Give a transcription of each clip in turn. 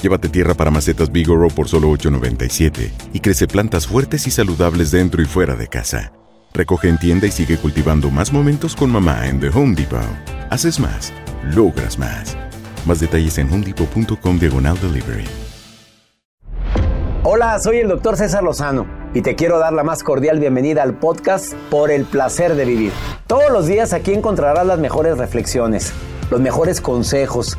Llévate tierra para macetas Bigoro por solo $8.97 y crece plantas fuertes y saludables dentro y fuera de casa. Recoge en tienda y sigue cultivando más momentos con mamá en The Home Depot. Haces más, logras más. Más detalles en homedepot.com diagonal delivery. Hola, soy el doctor César Lozano y te quiero dar la más cordial bienvenida al podcast Por el placer de vivir. Todos los días aquí encontrarás las mejores reflexiones, los mejores consejos,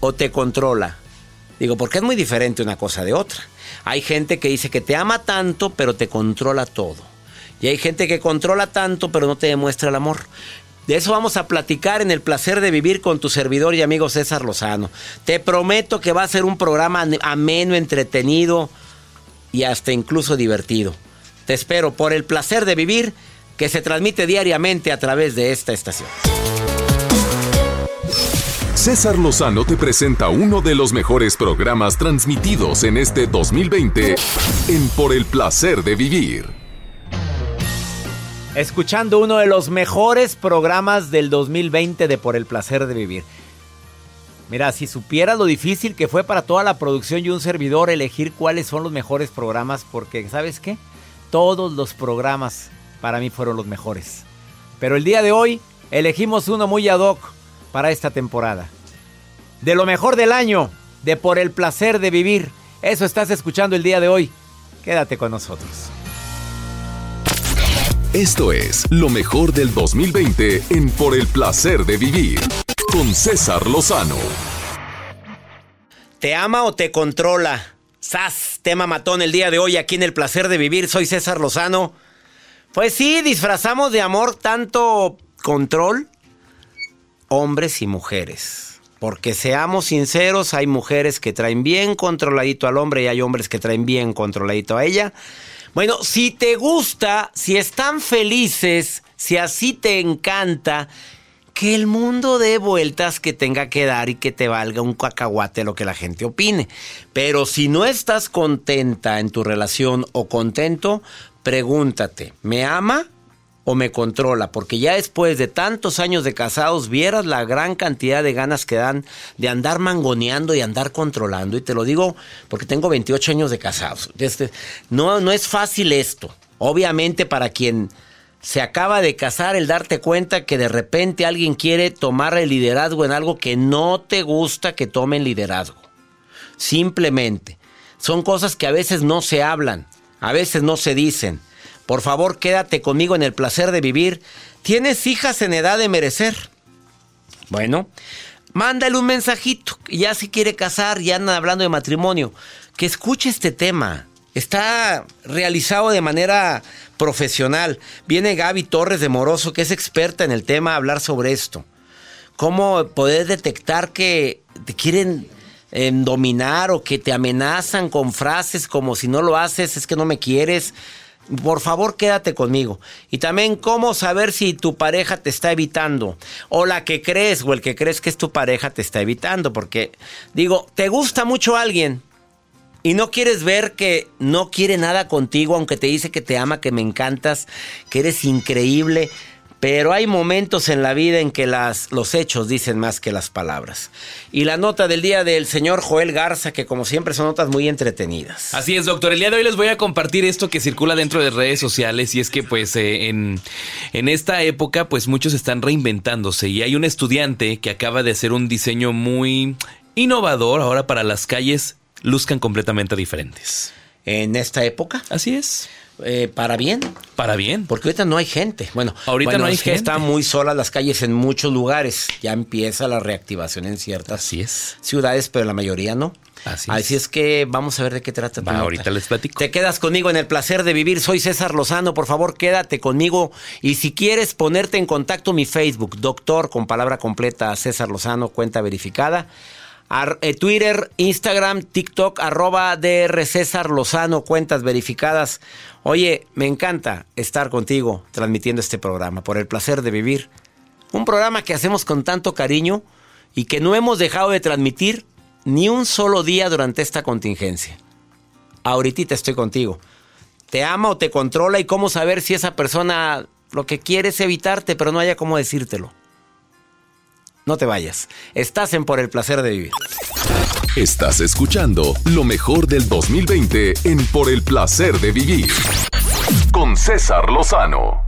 o te controla? Digo, porque es muy diferente una cosa de otra. Hay gente que dice que te ama tanto, pero te controla todo. Y hay gente que controla tanto, pero no te demuestra el amor. De eso vamos a platicar en el placer de vivir con tu servidor y amigo César Lozano. Te prometo que va a ser un programa ameno, entretenido y hasta incluso divertido. Te espero por el placer de vivir que se transmite diariamente a través de esta estación. César Lozano te presenta uno de los mejores programas transmitidos en este 2020 en Por el placer de vivir. Escuchando uno de los mejores programas del 2020 de Por el placer de vivir. Mira, si supieras lo difícil que fue para toda la producción y un servidor elegir cuáles son los mejores programas, porque ¿sabes qué? Todos los programas para mí fueron los mejores. Pero el día de hoy elegimos uno muy ad hoc para esta temporada. De lo mejor del año, de por el placer de vivir. Eso estás escuchando el día de hoy. Quédate con nosotros. Esto es lo mejor del 2020 en Por el placer de vivir con César Lozano. ¿Te ama o te controla? ¡Sas! Tema matón el día de hoy aquí en El placer de vivir. Soy César Lozano. Pues sí, disfrazamos de amor tanto control, hombres y mujeres. Porque seamos sinceros, hay mujeres que traen bien controladito al hombre y hay hombres que traen bien controladito a ella. Bueno, si te gusta, si están felices, si así te encanta, que el mundo dé vueltas que tenga que dar y que te valga un cacahuate lo que la gente opine. Pero si no estás contenta en tu relación o contento, pregúntate, ¿me ama? O me controla, porque ya después de tantos años de casados vieras la gran cantidad de ganas que dan de andar mangoneando y andar controlando. Y te lo digo porque tengo 28 años de casados. Este, no, no es fácil esto. Obviamente para quien se acaba de casar, el darte cuenta que de repente alguien quiere tomar el liderazgo en algo que no te gusta que tomen liderazgo. Simplemente. Son cosas que a veces no se hablan, a veces no se dicen. Por favor, quédate conmigo en el placer de vivir. ¿Tienes hijas en edad de merecer? Bueno, mándale un mensajito. Ya se quiere casar, ya andan hablando de matrimonio. Que escuche este tema. está realizado de manera profesional. Viene Gaby Torres de Moroso, que es experta en el tema, a hablar sobre esto. Cómo poder detectar que te quieren em, dominar o que te amenazan con frases como si no lo haces es que no me quieres. Por favor, quédate conmigo. Y también cómo saber si tu pareja te está evitando. O la que crees o el que crees que es tu pareja te está evitando. Porque digo, te gusta mucho alguien y no quieres ver que no quiere nada contigo, aunque te dice que te ama, que me encantas, que eres increíble. Pero hay momentos en la vida en que las, los hechos dicen más que las palabras. Y la nota del día del señor Joel Garza, que como siempre son notas muy entretenidas. Así es, doctor. El día de hoy les voy a compartir esto que circula dentro de redes sociales y es que pues eh, en, en esta época pues muchos están reinventándose y hay un estudiante que acaba de hacer un diseño muy innovador ahora para las calles luzcan completamente diferentes. En esta época, Así es. Eh, para bien. Para bien. Porque ahorita no hay gente. Bueno, Ahorita bueno, no hay es que gente. Están muy solas las calles en muchos lugares. Ya empieza la reactivación en ciertas Así es. ciudades, pero la mayoría no. Así Así es. es que vamos a ver de qué trata. Va, ahorita les platico. Te quedas conmigo en el placer de vivir. Soy César Lozano. Por favor, quédate conmigo. Y si quieres ponerte en contacto, mi Facebook, doctor, con palabra completa, César Lozano, cuenta verificada. Eh, Twitter, Instagram, TikTok, arroba DR César Lozano, cuentas verificadas. Oye, me encanta estar contigo transmitiendo este programa, por el placer de vivir. Un programa que hacemos con tanto cariño y que no hemos dejado de transmitir ni un solo día durante esta contingencia. Ahorita estoy contigo. Te ama o te controla y cómo saber si esa persona lo que quiere es evitarte, pero no haya cómo decírtelo. No te vayas. Estás en Por el placer de vivir. Estás escuchando lo mejor del 2020 en Por el placer de vivir. Con César Lozano.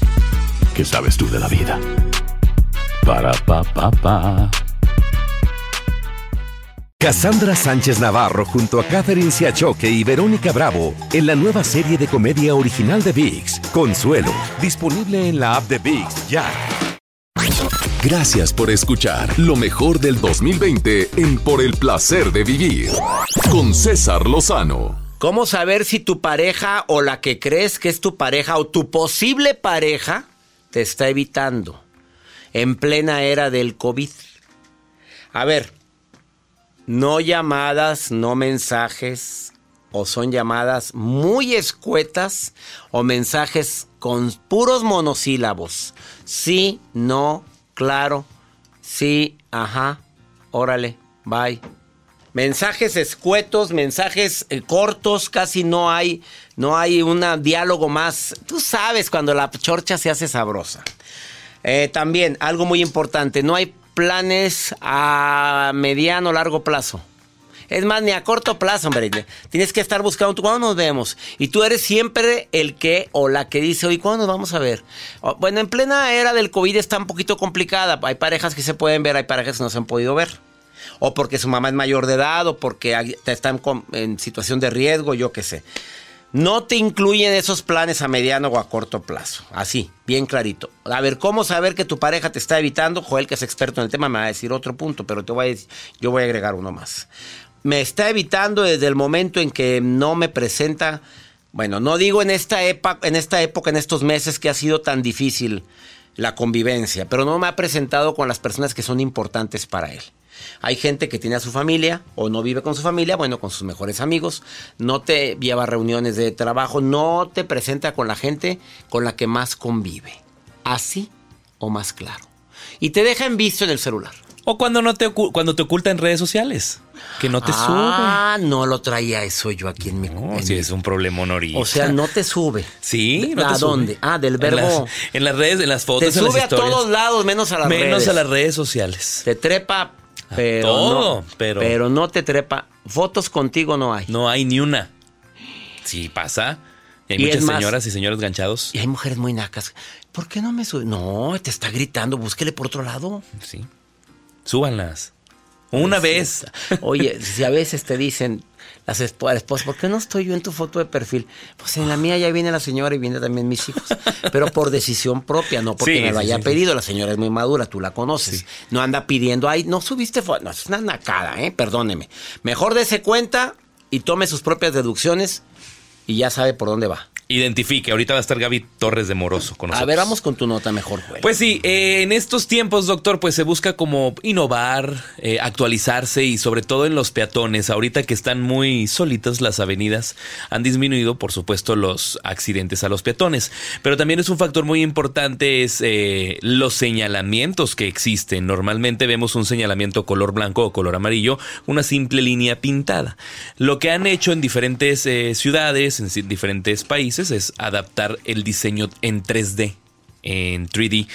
¿qué sabes tú de la vida? Para, pa, pa, pa. Cassandra Sánchez Navarro junto a Catherine Siachoque y Verónica Bravo en la nueva serie de comedia original de VIX, Consuelo, disponible en la app de VIX ya. Gracias por escuchar lo mejor del 2020 en Por el placer de vivir. Con César Lozano. ¿Cómo saber si tu pareja o la que crees que es tu pareja o tu posible pareja te está evitando en plena era del COVID? A ver, no llamadas, no mensajes, o son llamadas muy escuetas o mensajes con puros monosílabos. Sí, no, claro, sí, ajá, órale, bye. Mensajes escuetos, mensajes eh, cortos, casi no hay, no hay un diálogo más. Tú sabes cuando la chorcha se hace sabrosa. Eh, también, algo muy importante, no hay planes a mediano o largo plazo. Es más, ni a corto plazo, hombre. Tienes que estar buscando, ¿tú ¿cuándo nos vemos? Y tú eres siempre el que o la que dice, oye, ¿cuándo nos vamos a ver? Bueno, en plena era del COVID está un poquito complicada. Hay parejas que se pueden ver, hay parejas que no se han podido ver. O porque su mamá es mayor de edad, o porque con- en situación de riesgo, yo qué sé. No te incluyen esos planes a mediano o a corto plazo. Así, bien clarito. A ver, ¿cómo saber que tu pareja te está evitando? Joel, que es experto en el tema, me va a decir otro punto, pero te voy a yo voy a agregar uno más. Me está evitando desde el momento en que no me presenta, bueno, no digo en esta época, en estos meses que ha sido tan difícil la convivencia, pero no me ha presentado con las personas que son importantes para él. Hay gente que tiene a su familia o no vive con su familia, bueno, con sus mejores amigos, no te lleva a reuniones de trabajo, no te presenta con la gente con la que más convive. Así o más claro. Y te deja en visto en el celular. O cuando no te cuando te oculta en redes sociales, que no te ah, no lo traía eso yo aquí en mi sube. No, en sí, mi- es un problema honorista. O sea, no te sube. Sí, no ¿A te sube. dónde? Ah, del En verbo. las, en las redes, en las fotos, Te en las sube a todos lados, menos a las Menos redes. a las redes sociales. Te trepa, pero todo, no, pero- no te trepa. Fotos contigo no hay. No hay ni una. Sí, pasa. Y hay Y muchas más- señoras y señores ganchados. Y hay mujeres muy nacas. ¿Por qué no me sube? No, te está gritando, búsquele por otro lado. Sí. Súbanlas. Una vez. Oye, si a veces te dicen las esp- a la esposa, ¿por qué no estoy yo en tu foto de perfil? Pues en la mía ya viene la señora y viene también mis hijos. Pero por decisión propia, no porque Sí, me lo haya sí, pedido. La señora es muy madura, tú la conoces. No anda pidiendo, ay, no subiste foto. No, es una nacada, ¿eh? Perdóneme. Mejor dése cuenta y tome sus propias deducciones y ya sabe por dónde va. Identifique. Ahorita va a estar Gaby Torres de Moroso con nosotros. A ver, vamos con tu nota mejor, güey. Pues sí, eh, en estos tiempos, doctor, pues se busca como innovar, eh, actualizarse y sobre todo en los peatones. Ahorita que están muy solitas las avenidas, han disminuido, por supuesto, los accidentes a los peatones. Pero también es un factor muy importante es eh, los señalamientos que existen. Normalmente vemos un señalamiento color blanco o color amarillo, una simple línea pintada. Lo que han hecho en diferentes ciudades, en diferentes países, es adaptar el diseño en 3D en 3D.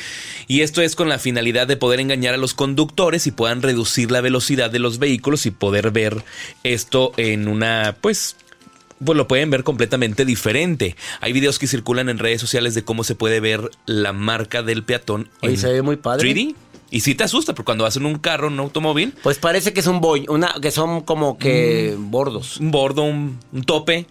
Y esto es con la finalidad de poder engañar a los conductores y puedan reducir la velocidad de los vehículos y poder ver esto en una, pues, pues lo pueden ver completamente diferente. Hay videos que circulan en redes sociales de cómo se puede ver la marca del peatón Oye, en se ve muy padre. 3D. Y sí te asusta, porque cuando vas en un carro, un automóvil, Pues parece que es un boy, una, que son como que bordos. un bordo, un, un tope,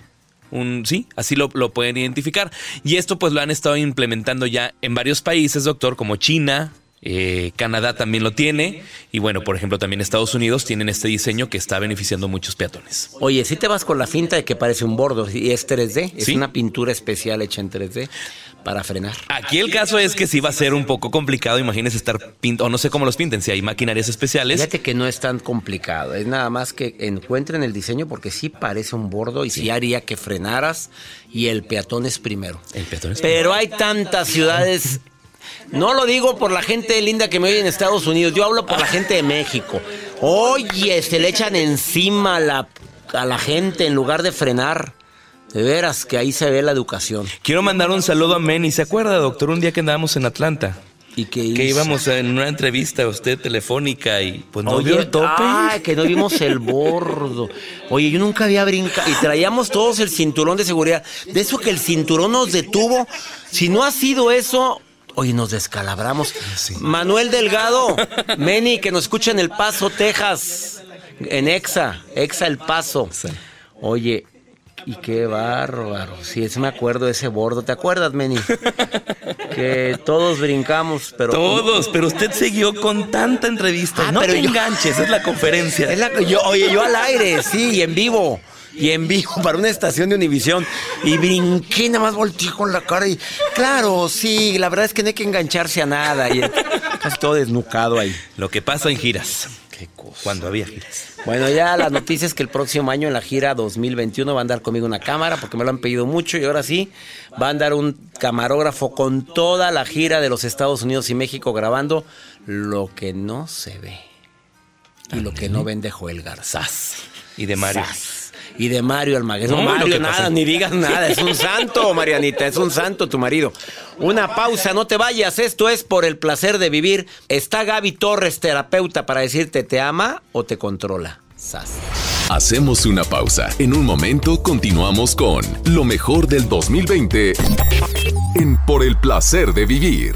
un sí, así lo, lo pueden identificar. Y esto pues lo han estado implementando ya en varios países, doctor, como China. eh, Canadá también lo tiene y bueno, por ejemplo también Estados Unidos tienen este diseño que está beneficiando muchos peatones. Oye, si te vas con la finta de que parece un bordo y es 3D, es Sí. una pintura especial hecha en 3D para frenar. Aquí el caso es que sí va a ser un poco complicado, imagínese estar pintando, o no sé cómo los pinten, si hay maquinarias especiales. Fíjate que no es tan complicado, es nada más que encuentren el diseño porque sí parece un bordo y sí, haría que frenaras y el peatón es primero. El peatón es Pero hay tantas ciudades, no lo digo por la gente linda que me oye en Estados Unidos, yo hablo por la gente de México. Oye, se le echan encima la, a la gente en lugar de frenar. De veras que ahí se ve la educación. Quiero mandar un saludo a Manny. ¿Se acuerda, doctor? Un día que andábamos en Atlanta. Y que, Que íbamos en una entrevista a usted telefónica y pues no Oye, vio el tope. Que no vimos el bordo. Oye, yo nunca había brincado. Y traíamos todos el cinturón de seguridad. De eso que el cinturón nos detuvo. Si no ha sido eso. Oye, nos descalabramos. Manuel Delgado, Meni, que nos escucha en El Paso, Texas. En Exa, Exa El Paso. Oye, y qué bárbaro. Sí, ese me acuerdo de ese bordo. ¿Te acuerdas, Meni? Que todos brincamos, pero. Todos, pero usted siguió con tanta entrevista. Ah, no pero te yo- enganches, es la conferencia. Es la- yo, oye, yo al aire, sí, y en vivo. Y en vivo para una estación de Univisión. Y brinqué, nada más volteé con la cara y. Claro, sí, la verdad es que no hay que engancharse a nada. Y casi todo desnucado ahí. Lo que pasa en giras. Cuando había giras. Bueno, ya la noticia es que el próximo año en la gira 2021 va a andar conmigo una cámara porque me lo han pedido mucho y ahora sí va a andar un camarógrafo con toda la gira de los Estados Unidos y México grabando lo que no se ve y lo que no vende Joel Garzás. Y de Mario. Y de Mario Almaguer. No, Mario, que nada, pasa- ni digas nada. Es un santo, Marianita, es un santo tu marido. Una pausa, no te vayas. Esto es por el placer de vivir. Está Gaby Torres, terapeuta, para decirte te ama o te controla. Sas. Hacemos una pausa. En un momento continuamos con lo mejor del 2020 en Por el placer de vivir.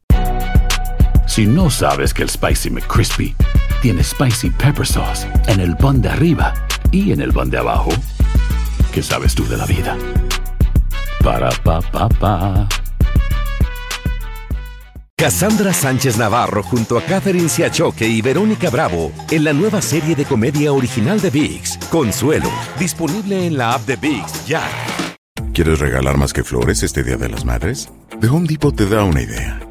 Si no sabes que el Spicy McCrispy tiene Spicy Pepper Sauce en el pan de arriba y en el pan de abajo, ¿qué sabes tú de la vida? Para, pa, pa, pa. Cassandra Sánchez Navarro junto a Catherine Siachoque y Verónica Bravo en la nueva serie de comedia original de VIX, Consuelo, disponible en la app de VIX ya. ¿Quieres regalar más que flores este Día de las Madres? The Home Depot te da una idea.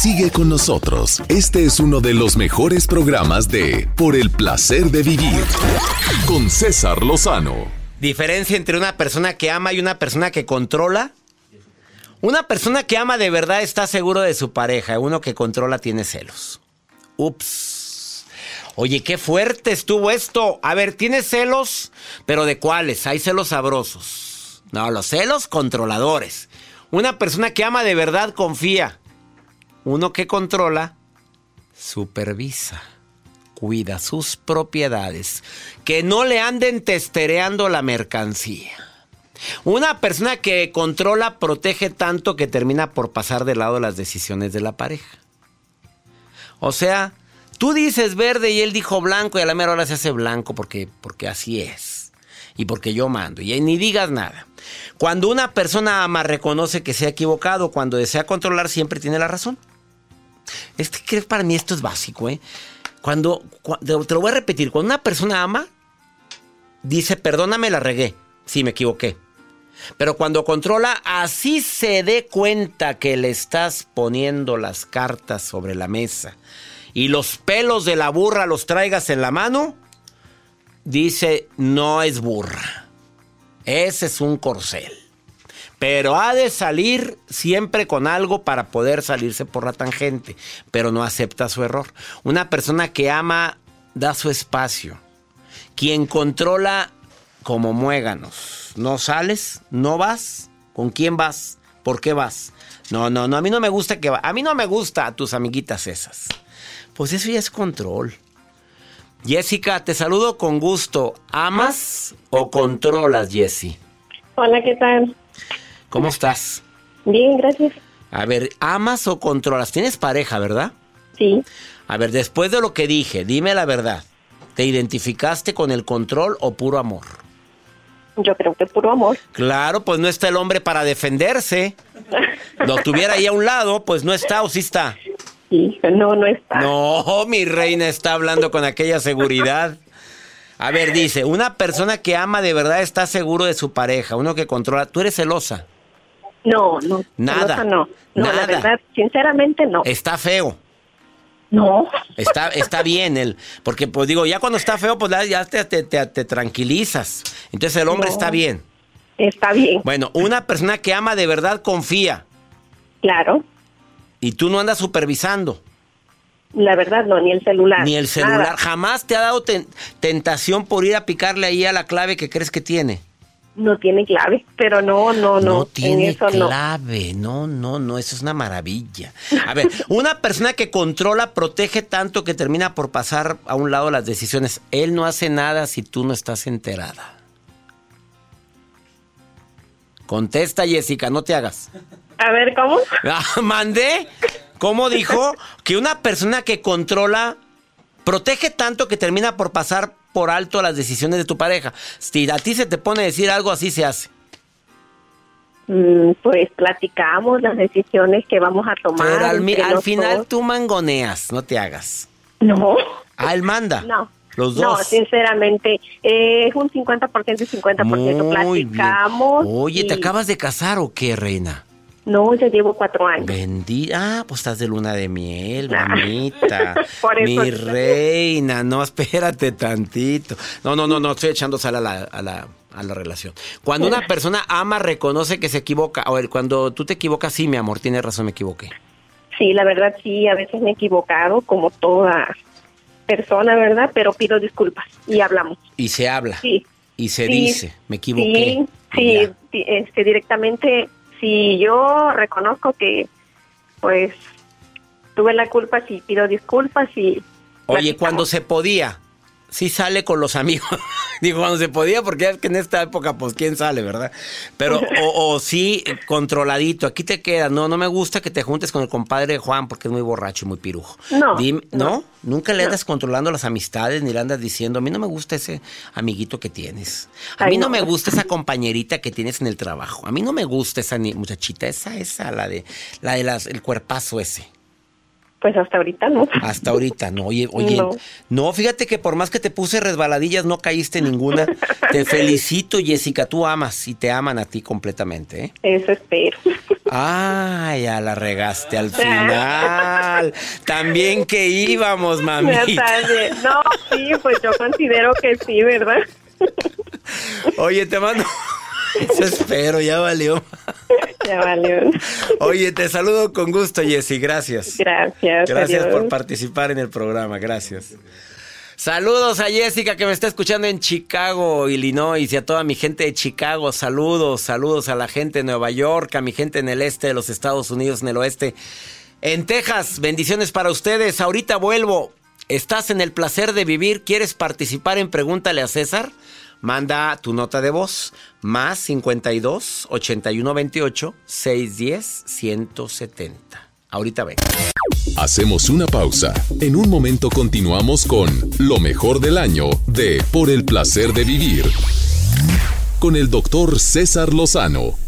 Sigue con nosotros. Este es uno de los mejores programas de Por el placer de vivir con César Lozano. Diferencia entre una persona que ama y una persona que controla. Una persona que ama de verdad está seguro de su pareja. Uno que controla tiene celos. Ups. Oye, qué fuerte estuvo esto. A ver, ¿tienes celos? ¿Pero de cuáles? Hay celos sabrosos. No, los celos controladores. Una persona que ama de verdad confía. Uno que controla, supervisa, cuida sus propiedades, que no le anden testereando la mercancía. Una persona que controla, protege tanto que termina por pasar de lado las decisiones de la pareja. O sea, tú dices verde y él dijo blanco y a la mera hora se hace blanco porque, porque así es. Y porque yo mando. Y ni digas nada. Cuando una persona ama, reconoce que se ha equivocado. Cuando desea controlar, siempre tiene la razón. Es que para mí esto es básico, ¿eh? Cuando, te lo voy a repetir, cuando una persona ama, dice, perdóname, la regué. Sí, me equivoqué. Pero cuando controla, así se dé cuenta que le estás poniendo las cartas sobre la mesa y los pelos de la burra los traigas en la mano, dice, no es burra. Ese es un corcel. Pero ha de salir siempre con algo para poder salirse por la tangente, pero no acepta su error. Una persona que ama da su espacio. Quien controla como muéganos. No sales, no vas. ¿Con quién vas? ¿Por qué vas? No, no, no, a mí no me gusta que va. A mí no me gusta a tus amiguitas esas. Pues eso ya es control. Jessica, te saludo con gusto. ¿Amas o controlas, Jessie? Hola, ¿qué tal? ¿Cómo estás? Bien, gracias. A ver, ¿amas o controlas? Tienes pareja, ¿verdad? Sí. A ver, después de lo que dije, dime la verdad. ¿Te identificaste con el control o puro amor? Yo creo que puro amor. Claro, pues no está el hombre para defenderse. Lo tuviera ahí a un lado, pues no está o sí está. Sí, no, no está. No, mi reina está hablando con aquella seguridad. A ver, dice, una persona que ama de verdad está seguro de su pareja, uno que controla. ¿Tú eres celosa? No, no. Nada. no. No, Nada. la verdad, sinceramente no. Está feo. No. Está, está bien él. Porque, pues digo, ya cuando está feo, pues ya te, te- te- te tranquilizas. Entonces el hombre No. está bien. Está bien. Bueno, una persona que ama de verdad confía. Claro. Y tú no andas supervisando. La verdad no, ni el celular. Ni el celular. Nada. Jamás te ha dado ten- tentación por ir a picarle ahí a la clave que crees que tiene. No tiene clave, pero no, no, no. en tiene eso no. clave. No, no, no. Eso es una maravilla. A ver, una persona que controla, protege tanto que termina por pasar a un lado las decisiones. Él no hace nada si tú no estás enterada. Contesta, Jessica, no te hagas. A ver, ¿cómo? Ah, ¿Mandé? ¿Cómo dijo? Que una persona que controla, protege tanto que termina por pasar por alto las decisiones de tu pareja. Si a ti se te pone a decir algo, así se hace. Mm, pues platicamos las decisiones que vamos a tomar. Pero al, mi- final tú mangoneas, no te hagas. No. Ah, él manda. No. Los No, dos. sinceramente, eh, es un 50% y 50%. Muy bien. Platicamos. Oye, ¿te acabas de casar o qué, reina? No, ya llevo cuatro años. Bendita. Ah, pues estás de luna de miel, Ah. mamita. Por eso Mi reina, no, espérate tantito. No, no, no, no, estoy echando sal a la, a la, a la relación. Cuando una persona ama, reconoce que se equivoca. A ver, cuando tú te equivocas, sí, mi amor, tienes razón, me equivoqué. Sí, la verdad sí, a veces me he equivocado, como toda persona, ¿verdad? Pero pido disculpas y hablamos. Y se habla. Sí. Y se Sí, dice, me equivoqué. Sí, sí, este, directamente, si yo reconozco que, pues, tuve la culpa, sí pido disculpas y... Oye, cuando se podía, sí sale con los amigos. Digo, cuando se podía, porque es que en esta época, pues, ¿quién sale, verdad? Pero, o, o, sí, controladito, aquí te queda. No, no me gusta que te juntes con el compadre Juan porque es muy borracho y muy pirujo. No. no. Nunca le andas controlando las amistades ni le andas diciendo, a mí no me gusta ese amiguito que tienes. A mí no, me gusta esa compañerita que tienes en el trabajo. A mí no me gusta esa muchachita, esa, esa, la de, la de las, el cuerpazo ese. Pues hasta ahorita no. Hasta ahorita no. Oye, oye, no. fíjate que por más que te puse resbaladillas no caíste ninguna. te felicito, Jessica, tú amas y te aman a ti completamente, ¿eh? Eso espero. Ay, ya la regaste al final. También que íbamos, mami. No, sí, pues yo considero que sí, ¿verdad? Oye, te mando eso espero, ya valió. Ya valió. Oye, te saludo con gusto, Jessy. Gracias. Gracias. Gracias por participar en el programa. Gracias. Saludos a Jessica que me está escuchando en Chicago, Illinois, y a toda mi gente de Chicago. Saludos, saludos a la gente de Nueva York, a mi gente en el este de los Estados Unidos, en el oeste. En Texas, bendiciones para ustedes. Ahorita vuelvo. ¿Estás en el placer de vivir? ¿Quieres participar en Pregúntale a César? Manda tu nota de voz más 52 81 28 610 170. Ahorita ven. Hacemos una pausa. En un momento continuamos con lo mejor del año de Por el placer de vivir. Con el doctor César Lozano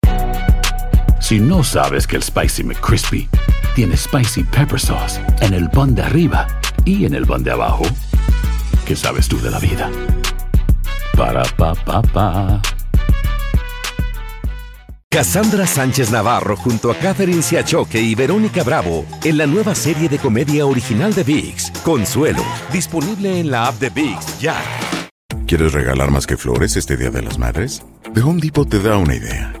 Si no sabes que el Spicy McCrispy tiene Spicy Pepper Sauce en el pan de arriba y en el pan de abajo, ¿qué sabes tú de la vida? Para, pa, pa, pa. Cassandra Sánchez Navarro junto a Catherine Siachoque y Verónica Bravo en la nueva serie de comedia original de VIX, Consuelo, disponible en la app de VIX ya. ¿Quieres regalar más que flores este Día de las Madres? The Home Depot te da una idea.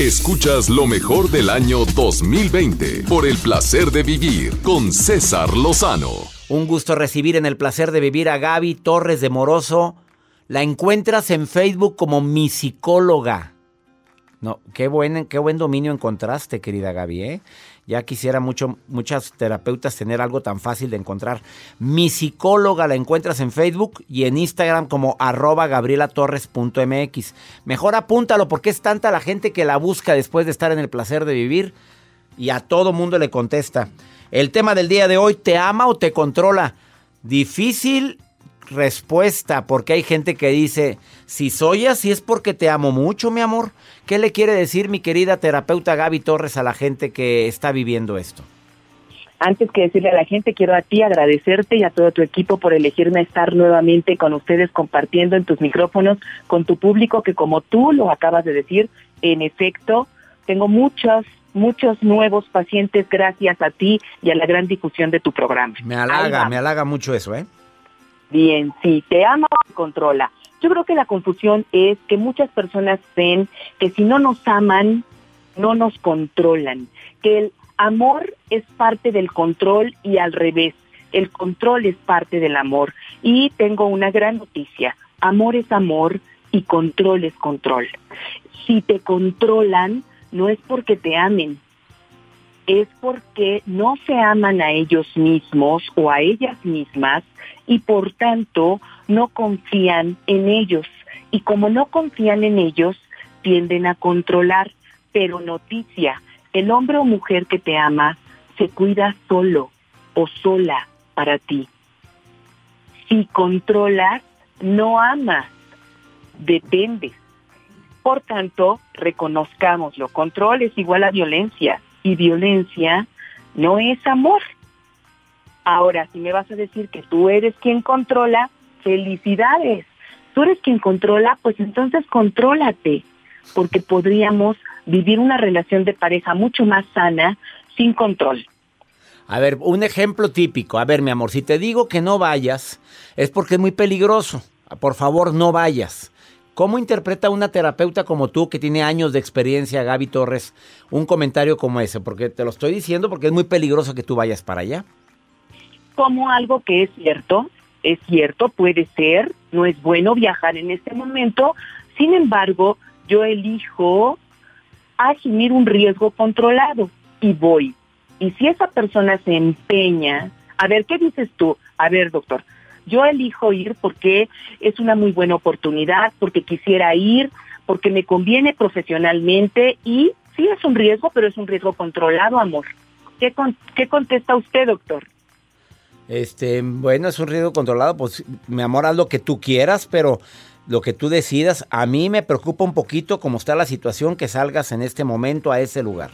Escuchas lo mejor del año 2020 por el placer de vivir con César Lozano. Un gusto recibir en el placer de vivir a Gaby Torres de Moroso. La encuentras en Facebook como mi psicóloga. No, qué buen, qué buen dominio encontraste, querida Gaby, ¿eh? Ya quisiera mucho, muchas terapeutas tener algo tan fácil de encontrar. Mi psicóloga la encuentras en Facebook y en Instagram como arroba gabrielatorres.mx. Mejor apúntalo porque es tanta la gente que la busca después de estar en el placer de vivir y a todo mundo le contesta. El tema del día de hoy, ¿te ama o te controla? Difícil respuesta, porque hay gente que dice, si soy así es porque te amo mucho, mi amor. ¿Qué le quiere decir mi querida terapeuta Gaby Torres a la gente que está viviendo esto? Antes que decirle a la gente, quiero a ti agradecerte y a todo tu equipo por elegirme estar nuevamente con ustedes compartiendo en tus micrófonos con tu público que como tú lo acabas de decir, en efecto, tengo muchos muchos nuevos pacientes gracias a ti y a la gran difusión de tu programa. Me halaga, me halaga mucho eso, ¿eh? Bien, sí, te ama o te controla. Yo creo que la confusión es que muchas personas ven que si no nos aman, no nos controlan, que el amor es parte del control y al revés, el control es parte del amor. Y tengo una gran noticia, amor es amor y control es control. Si te controlan, no es porque te amen, es porque no se aman a ellos mismos o a ellas mismas y por tanto no confían en ellos. Y como no confían en ellos, tienden a controlar. Pero noticia, el hombre o mujer que te ama se cuida solo o sola para ti. Si controlas, no amas, dependes. Por tanto, reconozcámoslo. Control es igual a violencia y violencia no es amor. Ahora, si me vas a decir que tú eres quien controla, felicidades. Tú eres quien controla, pues entonces contrólate, porque podríamos vivir una relación de pareja mucho más sana sin control. A ver, un ejemplo típico. A ver, mi amor, si te digo que no vayas, es porque es muy peligroso. Por favor, no vayas. ¿Cómo interpreta una terapeuta como tú, que tiene años de experiencia, Gaby Torres, un comentario como ese? Porque te lo estoy diciendo porque es muy peligroso que tú vayas para allá. Como algo que es cierto, es cierto, puede ser, no es bueno viajar en este momento, sin embargo, yo elijo asumir un riesgo controlado y voy. Y si esa persona se empeña, a ver, ¿qué dices tú? A ver, doctor, yo elijo ir porque es una muy buena oportunidad, porque quisiera ir, porque me conviene profesionalmente y sí es un riesgo, pero es un riesgo controlado, amor. ¿Qué, qué contesta usted, doctor? Este, bueno, es un riesgo controlado, pues mi amor, haz lo que tú quieras, pero lo que tú decidas, a mí me preocupa un poquito cómo está la situación que salgas en este momento a ese lugar.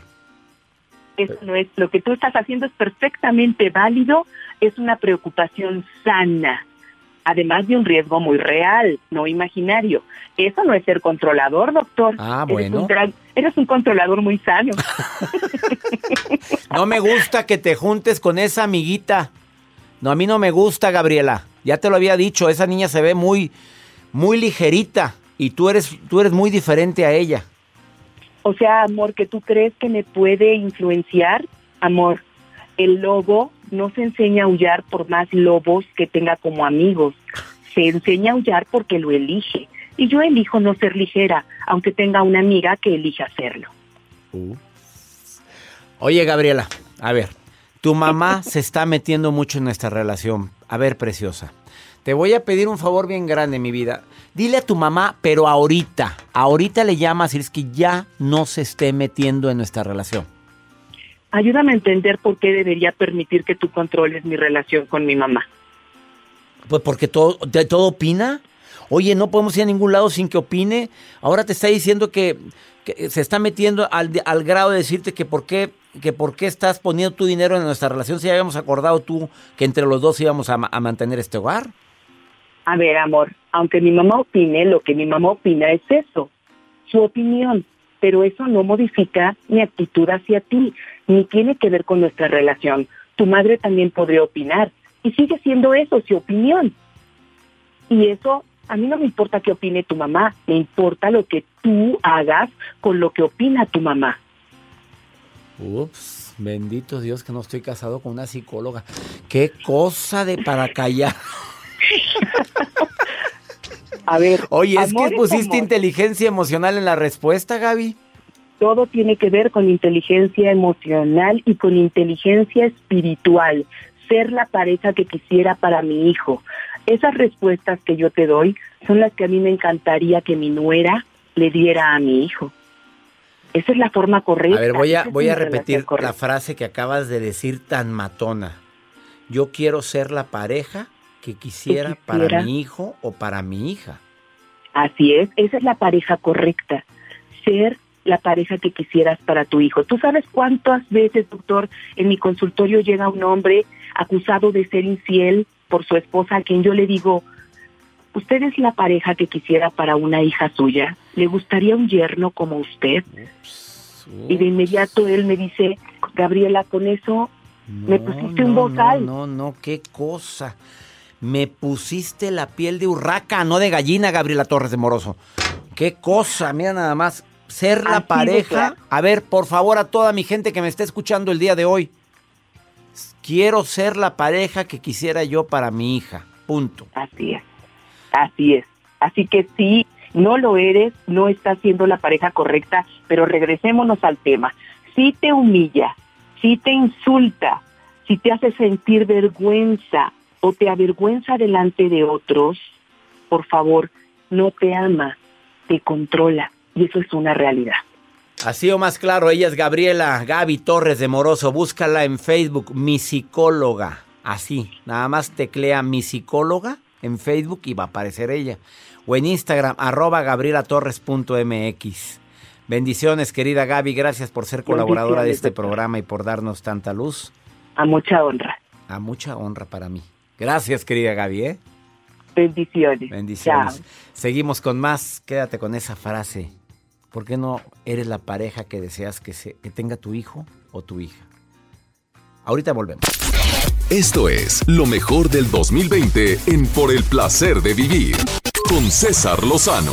Eso no es, lo que tú estás haciendo es perfectamente válido, es una preocupación sana, además de un riesgo muy real, no imaginario. Eso no es ser controlador, doctor. Ah, bueno. Eres un, eres un controlador muy sano. no me gusta que te juntes con esa amiguita. No, a mí no me gusta, Gabriela. Ya te lo había dicho, esa niña se ve muy, muy ligerita y tú eres, tú eres muy diferente a ella. O sea, amor, que tú crees que me puede influenciar, amor. El lobo no se enseña a aullar por más lobos que tenga como amigos. Se enseña a aullar porque lo elige. Y yo elijo no ser ligera, aunque tenga una amiga que elija hacerlo. Oye, Gabriela, a ver, tu mamá se está metiendo mucho en nuestra relación. A ver, preciosa. Te voy a pedir un favor bien grande, mi vida. Dile a tu mamá, pero ahorita, ahorita le llamas y es que ya no se esté metiendo en nuestra relación. Ayúdame a entender por qué debería permitir que tú controles mi relación con mi mamá. Pues porque todo, todo opina. Oye, no podemos ir a ningún lado sin que opine. Ahora te está diciendo que, se está metiendo al, al, grado de decirte que por qué que por qué estás poniendo tu dinero en nuestra relación si ya habíamos acordado tú que entre los dos íbamos a, a mantener este hogar. A ver, amor, aunque mi mamá opine, lo que mi mamá opina es eso, su opinión, pero eso no modifica mi actitud hacia ti, ni tiene que ver con nuestra relación. Tu madre también podría opinar, y sigue siendo eso, su opinión. Y eso, a mí no me importa qué opine tu mamá, me importa lo que tú hagas con lo que opina tu mamá. Ups, bendito Dios que no estoy casado con una psicóloga. Qué cosa de para callar. A ver. Oye, es que pusiste inteligencia emocional en la respuesta, Gaby. Todo tiene que ver con inteligencia emocional y con inteligencia espiritual. Ser la pareja que quisiera para mi hijo. Esas respuestas que yo te doy son las que a mí me encantaría que mi nuera le diera a mi hijo. Esa es la forma correcta. A ver, voy a, voy a repetir la frase que acabas de decir tan matona. Yo quiero ser la pareja que quisiera, para mi hijo o para mi hija. Así es, esa es la pareja correcta, ser la pareja que quisieras para tu hijo. ¿Tú sabes cuántas veces, doctor, en mi consultorio llega un hombre acusado de ser infiel por su esposa a quien yo le digo, usted es la pareja que quisiera para una hija suya? ¿Le gustaría un yerno como usted? Y de inmediato él me dice, Gabriela, con eso me pusiste un vocal. No, no, no, qué cosa. Me pusiste la piel de urraca, no de gallina, Gabriela Torres de Moroso. Qué cosa, mira nada más. Ser la pareja. A ver, por favor, a toda mi gente que me está escuchando el día de hoy. Quiero ser la pareja que quisiera yo para mi hija. Punto. Así es. Así es. Así que sí, no lo eres, no estás siendo la pareja correcta, pero regresémonos al tema. Si te humilla, si te insulta, si te hace sentir vergüenza, o te avergüenza delante de otros, por favor, no te ama, te controla. Y eso es una realidad. Así o más claro, ella es Gabriela Gaby Torres de Moroso. Búscala en Facebook, mi psicóloga. Así, nada más teclea mi psicóloga en Facebook y va a aparecer ella. O en Instagram, arroba gabrielatorres.mx. Bendiciones, querida Gaby. Gracias por ser colaboradora de este programa y por darnos tanta luz. A mucha honra. A mucha honra para mí. Gracias, querida Gaby. ¿eh? Bendiciones. Bendiciones. Seguimos con más. Quédate con esa frase. ¿Por qué no eres la pareja que deseas que, se, que tenga tu hijo o tu hija? Ahorita volvemos. Esto es lo mejor del 2020 en Por el placer de vivir con César Lozano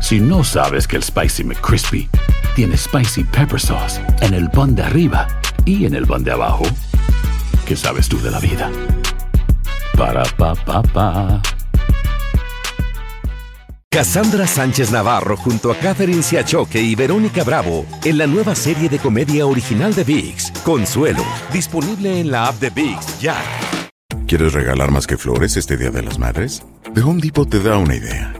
Si no sabes que el Spicy McCrispy tiene Spicy Pepper Sauce en el pan de arriba y en el pan de abajo, ¿qué sabes tú de la vida? Para, pa, pa, pa. Cassandra Sánchez Navarro junto a Catherine Siachoque y Verónica Bravo en la nueva serie de comedia original de VIX, Consuelo, disponible en la app de VIX ya. ¿Quieres regalar más que flores este Día de las Madres? The Home Depot te da una idea.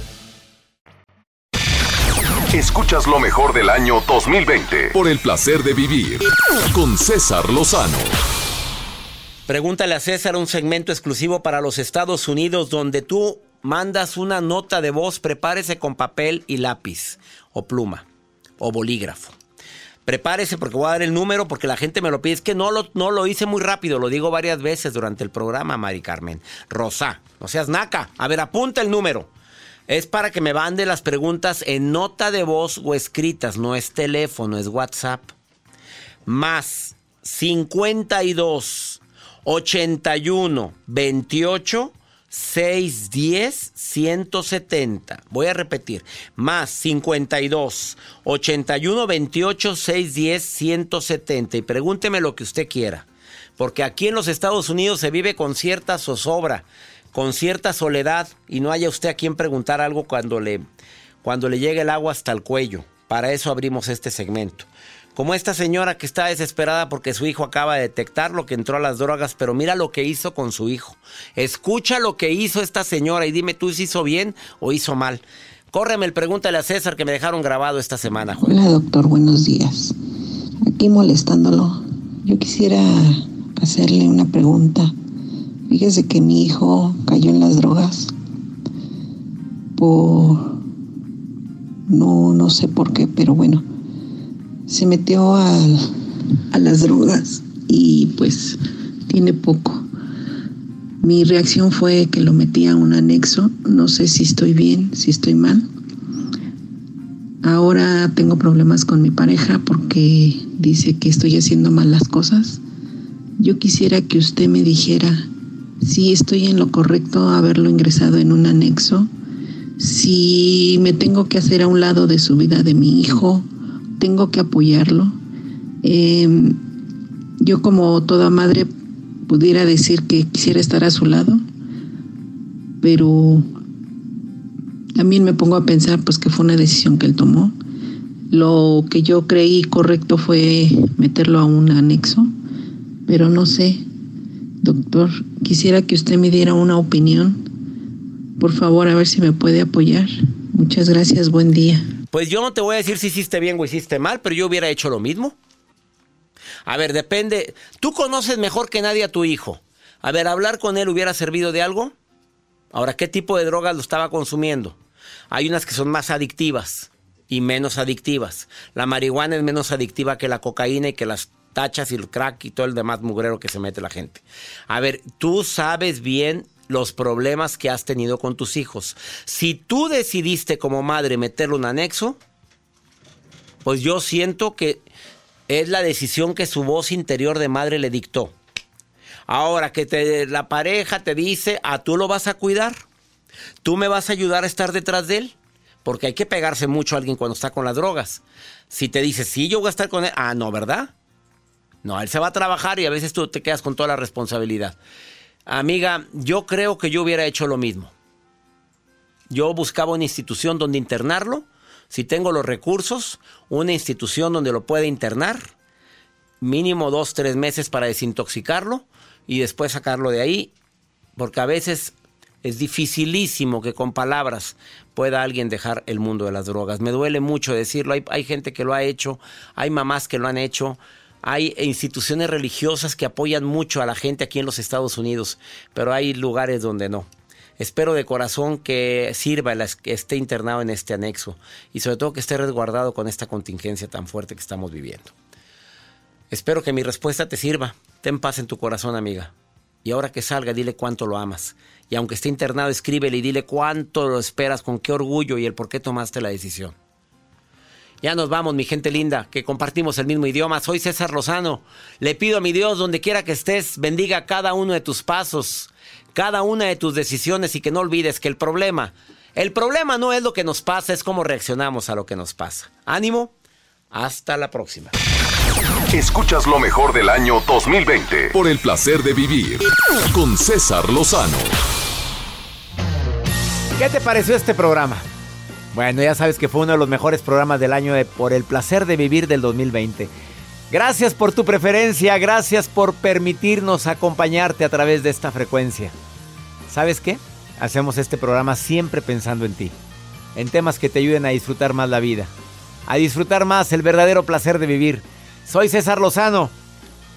Escuchas lo mejor del año 2020 por el placer de vivir con César Lozano. Pregúntale a César un segmento exclusivo para los Estados Unidos donde tú mandas una nota de voz, prepárese con papel y lápiz o pluma o bolígrafo. Prepárese porque voy a dar el número porque la gente me lo pide. Es que no lo, no lo hice muy rápido, lo digo varias veces durante el programa, Mari Carmen. Rosa, no seas naca. A ver, apunta el número. Es para que me mande las preguntas en nota de voz o escritas, no es teléfono, es WhatsApp. Más 52 81 28 610 170. Voy a repetir. Más 52 81 28 610 170. Y pregúnteme lo que usted quiera. Porque aquí en los Estados Unidos se vive con cierta zozobra con cierta soledad y no haya usted a quien preguntar algo cuando le, cuando le llegue el agua hasta el cuello. Para eso abrimos este segmento. Como esta señora que está desesperada porque su hijo acaba de detectar lo que entró a las drogas, pero mira lo que hizo con su hijo. Escucha lo que hizo esta señora y dime tú si hizo bien o hizo mal. Córreme el pregúntale a César que me dejaron grabado esta semana. Hola doctor, buenos días. Aquí molestándolo. Yo quisiera hacerle una pregunta. Fíjese que mi hijo cayó en las drogas por no no sé por qué, pero bueno, se metió a, a las drogas y pues tiene poco. Mi reacción fue que lo metí a un anexo, no sé si estoy bien, si estoy mal. Ahora tengo problemas con mi pareja porque dice que estoy haciendo mal las cosas. Yo quisiera que usted me dijera si estoy en lo correcto haberlo ingresado en un anexo, si me tengo que hacer a un lado de su vida de mi hijo, tengo que apoyarlo. Em, yo como toda madre pudiera decir que quisiera estar a su lado, pero también me pongo a pensar pues que fue una decisión que él tomó. Lo que yo creí correcto fue meterlo a un anexo, pero no sé, Doctor, quisiera que usted me diera una opinión. Por favor, a ver si me puede apoyar. Muchas gracias, buen día. Pues yo no te voy a decir si hiciste bien o hiciste mal, pero yo hubiera hecho lo mismo. A ver, depende. Tú conoces mejor que nadie a tu hijo. A ver, hablar con él hubiera servido de algo. Ahora, ¿qué tipo de drogas lo estaba consumiendo? Hay unas que son más adictivas y menos adictivas. La marihuana es menos adictiva que la cocaína y que las tachas y el crack y todo el demás mugrero que se mete la gente. A ver, tú sabes bien los problemas que has tenido con tus hijos. Si tú decidiste como madre meterle un anexo, pues yo siento que es la decisión que su voz interior de madre le dictó. Ahora que te, la pareja te dice, a ah, tú lo vas a cuidar, tú me vas a ayudar a estar detrás de él, porque hay que pegarse mucho a alguien cuando está con las drogas. Si te dice, sí, yo voy a estar con él, ah, no, ¿verdad? No, él se va a trabajar y a veces tú te quedas con toda la responsabilidad. Amiga, yo creo que yo hubiera hecho lo mismo. Yo buscaba una institución donde internarlo, si tengo los recursos, una institución donde lo pueda internar, mínimo dos, tres meses para desintoxicarlo y después sacarlo de ahí, porque a veces es dificilísimo que con palabras pueda alguien dejar el mundo de las drogas. Me duele mucho decirlo, hay, hay gente que lo ha hecho, hay mamás que lo han hecho, hay instituciones religiosas que apoyan mucho a la gente aquí en los Estados Unidos, pero hay lugares donde no. Espero de corazón que sirva, que esté internado en este anexo y sobre todo que esté resguardado con esta contingencia tan fuerte que estamos viviendo. Espero que mi respuesta te sirva. Ten paz en tu corazón, amiga. Y ahora que salga, dile cuánto lo amas. Y aunque esté internado, escríbele y dile cuánto lo esperas, con qué orgullo y el por qué tomaste la decisión. Ya nos vamos, mi gente linda, que compartimos el mismo idioma. Soy César Lozano. Le pido a mi Dios, donde quiera que estés, bendiga cada uno de tus pasos, cada una de tus decisiones y que no olvides que el problema, el problema no es lo que nos pasa, es cómo reaccionamos a lo que nos pasa. Ánimo, hasta la próxima. Escuchas lo mejor del año 2020 por el placer de vivir con César Lozano. ¿Qué te pareció este programa? Bueno, ya sabes que fue uno de los mejores programas del año de Por el placer de vivir del 2020. Gracias por tu preferencia, gracias por permitirnos acompañarte a través de esta frecuencia. ¿Sabes qué? Hacemos este programa siempre pensando en ti, en temas que te ayuden a disfrutar más la vida, a disfrutar más el verdadero placer de vivir. Soy César Lozano.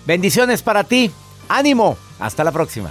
Bendiciones para ti. Ánimo. Hasta la próxima.